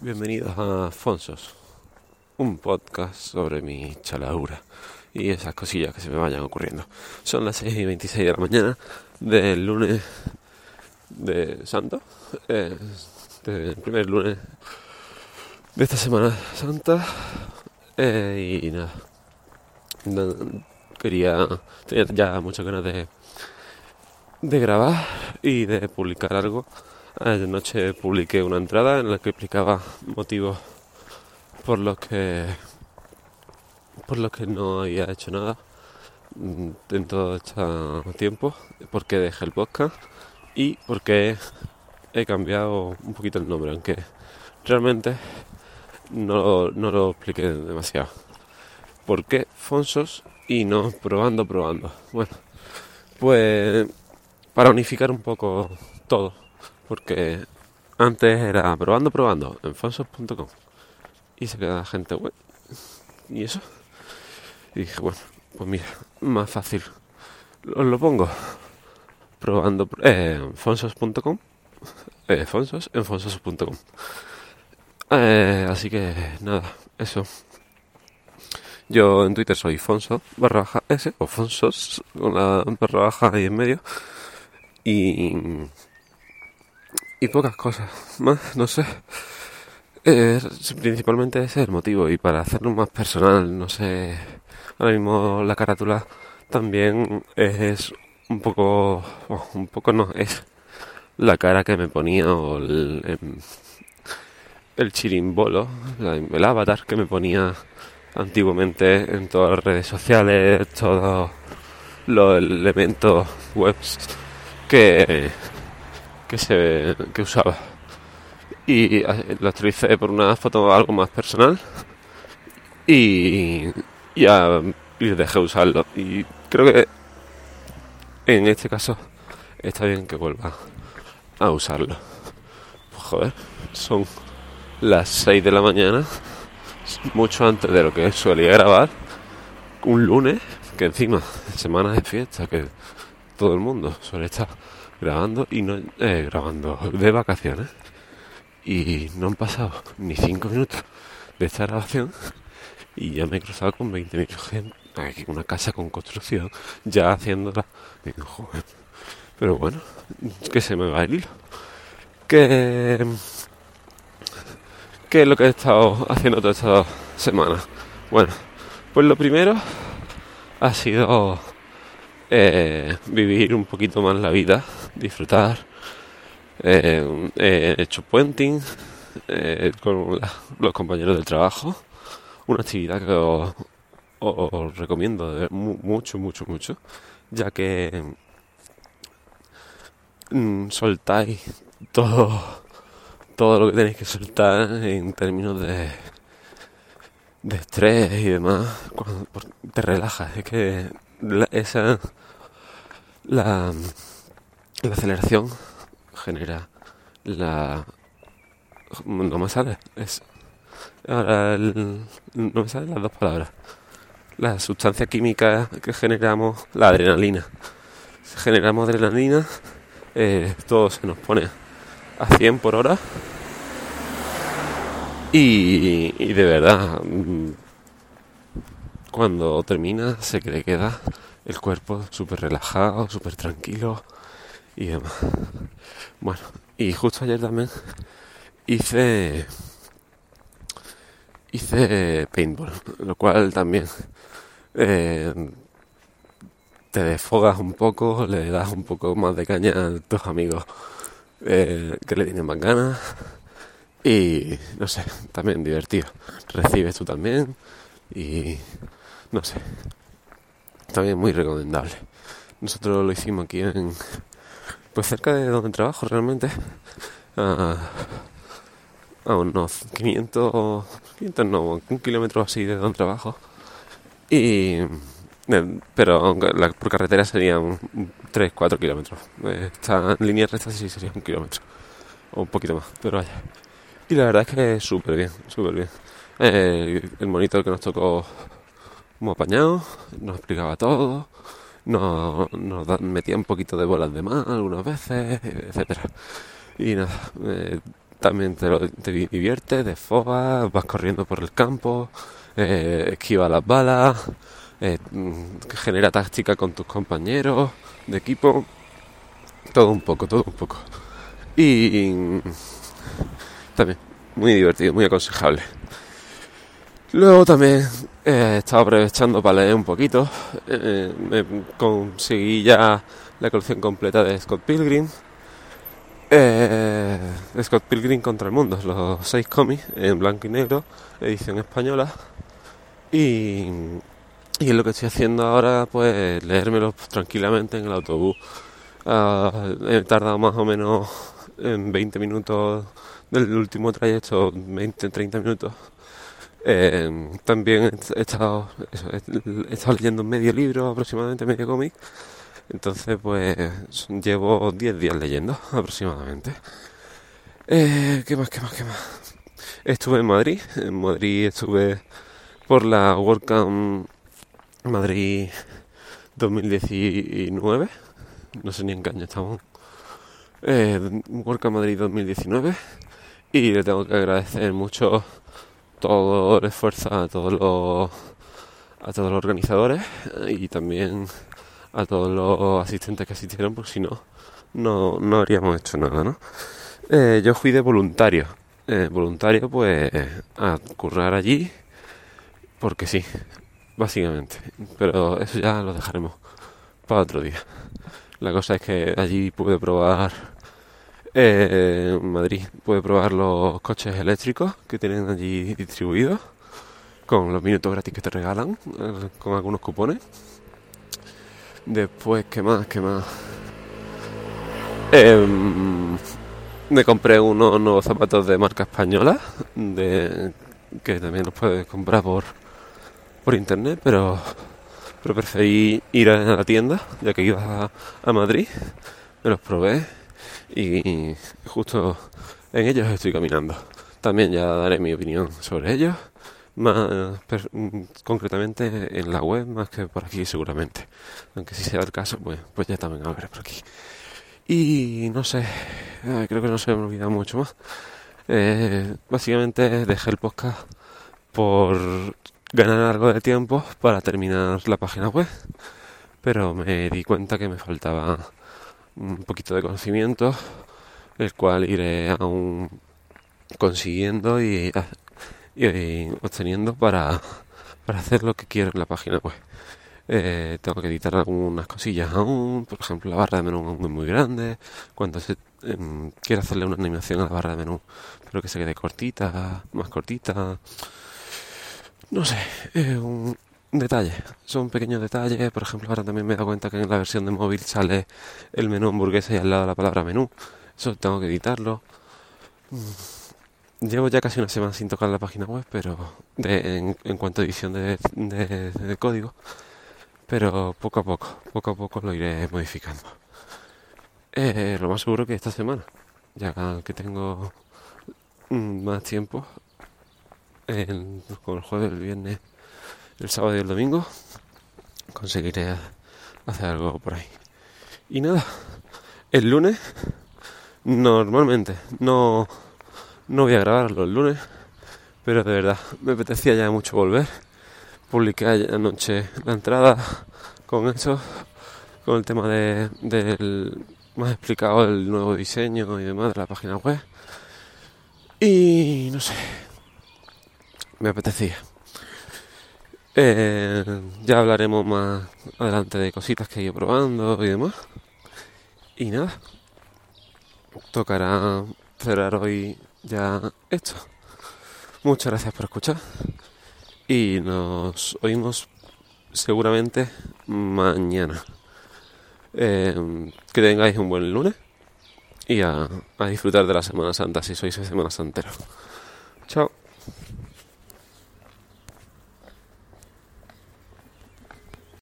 Bienvenidos a Fonsos, un podcast sobre mi chaladura y esas cosillas que se me vayan ocurriendo. Son las 6 y 26 de la mañana del lunes de Santo, eh, del primer lunes de esta Semana Santa. Eh, y nada, quería, tenía ya muchas ganas de, de grabar y de publicar algo Anoche publiqué una entrada en la que explicaba motivos por los que por los que no había hecho nada mm, en todo este tiempo, por qué dejé el podcast y por qué he cambiado un poquito el nombre, aunque realmente no, no lo expliqué demasiado. ¿Por qué Fonsos y no probando, probando? Bueno, pues para unificar un poco todo porque antes era probando, probando en fonsos.com y se queda gente web. ¿Y eso? Y dije, bueno, pues mira, más fácil. Os lo pongo probando eh, fonsos.com. Eh, fonsos en fonsos.com. Eh, así que nada, eso. Yo en Twitter soy Fonso barra baja S o Fonsos con la barra baja ahí en medio. Y y pocas cosas más, no sé. principalmente ese es el motivo y para hacerlo más personal, no sé. Ahora mismo la carátula también es un poco, un poco no, es la cara que me ponía o el, em, el chirimbolo, el avatar que me ponía antiguamente en todas las redes sociales, todos los elementos webs que que se que usaba. Y lo actualicé por una foto algo más personal. Y ya y dejé usarlo. Y creo que en este caso está bien que vuelva a usarlo. Pues joder son las 6 de la mañana mucho antes de lo que solía grabar un lunes que encima semanas de fiesta que todo el mundo. Suele estar grabando y no eh, grabando de vacaciones. Y no han pasado ni 5 minutos de esta grabación y ya me he cruzado con 20.000 gente aquí una casa con construcción ya haciéndola. Pero bueno que se me va el hilo. Que ¿Qué es lo que he estado haciendo toda esta semana? Bueno, pues lo primero ha sido eh, vivir un poquito más la vida, disfrutar. Eh, he hecho puenting eh, con los compañeros del trabajo, una actividad que os, recomiendo mucho, mucho, mucho, ya que mm, soltáis todo, todo lo que tenéis que soltar en términos de, de estrés y demás, cuando te relajas, es que esa la, la aceleración genera la no me sale es ahora no me salen las dos palabras. La sustancia química que generamos la adrenalina. Generamos adrenalina eh, todo se nos pone a 100 por hora. Y, y de verdad mm, cuando termina se le queda el cuerpo súper relajado, súper tranquilo y demás. Bueno, y justo ayer también hice hice paintball, lo cual también eh, te desfogas un poco, le das un poco más de caña a tus amigos eh, que le tienen más ganas y no sé, también divertido. Recibes tú también y no sé, también muy recomendable. Nosotros lo hicimos aquí en, pues cerca de donde trabajo realmente, a, unos 500, 500 no, un kilómetro así de donde trabajo. Y, pero la, por carretera serían 3, 4 kilómetros. Esta en línea recta sí sería un kilómetro, o un poquito más, pero vaya. Y la verdad es que súper bien, súper bien. Eh, el monitor que nos tocó muy apañado, nos explicaba todo, nos, metía un poquito de bolas de más algunas veces, etcétera. Y nada, también te, lo, te diviertes, vas corriendo por el campo, eh, esquiva las balas, eh, mm, genera táctica con tus compañeros de equipo, todo un poco, todo un poco. Y también muy divertido, muy aconsejable. Luego también eh, he estado aprovechando para leer un poquito. Eh, me conseguí ya la colección completa de Scott Pilgrim. Eh, Scott Pilgrim contra el mundo, los seis cómics en blanco y negro, edición española. Y, y lo que estoy haciendo ahora, pues leérmelos tranquilamente en el autobús. Ah, he tardado más o menos en 20 minutos del último trayecto, 20-30 minutos. Eh, también he estado, he estado leyendo medio libro, aproximadamente medio cómic. Entonces, pues llevo 10 días leyendo aproximadamente. Eh, ¿Qué más, qué más, qué más? Estuve en Madrid. En Madrid estuve por la WordCamp Madrid 2019. No sé ni en qué año estamos. Eh, WordCamp Madrid 2019 y le tengo que agradecer mucho todo el esfuerzo a todos los a todos los organizadores y también a todos los asistentes que asistieron porque si no no, no habríamos hecho nada ¿no? Eh, yo fui de voluntario. Eh, voluntario pues a currar allí porque sí básicamente. Pero eso ya lo dejaremos para otro día. La cosa es que allí pude probar eh, Madrid puede probar los coches eléctricos que tienen allí distribuidos con los minutos gratis que te regalan eh, con algunos cupones. Después, ¿qué más? ¿Qué más? Em, me compré unos nuevos zapatos de marca española que también los puedes comprar por, por internet, pero, pero preferí ir a la tienda ya que iba a Madrid. Me los probé y justo en ellos estoy caminando. También ya daré mi opinión sobre ellos, más concretamente en la web más que por aquí seguramente. Aunque si sea el caso, pues, pues ya también hablaré por aquí. Y no sé, creo que no se me olvida mucho más. Eh, básicamente dejé el podcast por ganar algo de tiempo para terminar la página web, pero me di cuenta que me faltaba un poquito de conocimiento, el cual iré aún consiguiendo y, obteniendo para, para, hacer lo que quiero en la página web. Eh, tengo que editar algunas cosillas aún, por ejemplo la barra de menú es muy, grande, cuando se, em, quiero hacerle una animación a la barra de menú, pero que se quede cortita, más cortita. No sé, Detalles, son pequeños detalles. Por ejemplo, ahora también me he dado cuenta que en la versión de móvil sale el menú hamburguesa y al lado la palabra menú. Eso tengo que editarlo. Mm. Llevo ya casi una semana sin tocar la página web, pero en, cuanto a edición de, código. Pero poco a poco, poco a poco lo iré modificando. Eh, lo más seguro que esta semana, ya que tengo mm, más tiempo, con el jueves, el viernes el sábado y el domingo conseguiré hacer algo por ahí. Y nada, el lunes normalmente no, no voy a grabar los lunes, pero de verdad me apetecía ya mucho volver. Publiqué anoche la entrada con eso, con el tema de, del más explicado el nuevo diseño y demás de la página web. Y no sé, me apetecía. Eh, ya hablaremos más adelante de cositas que he ido probando y demás. Y nada, tocará cerrar hoy ya esto. Muchas gracias por escuchar y nos oímos seguramente mañana. Eh, que tengáis un buen lunes y a, disfrutar de la Semana Santa si sois Semana Santero.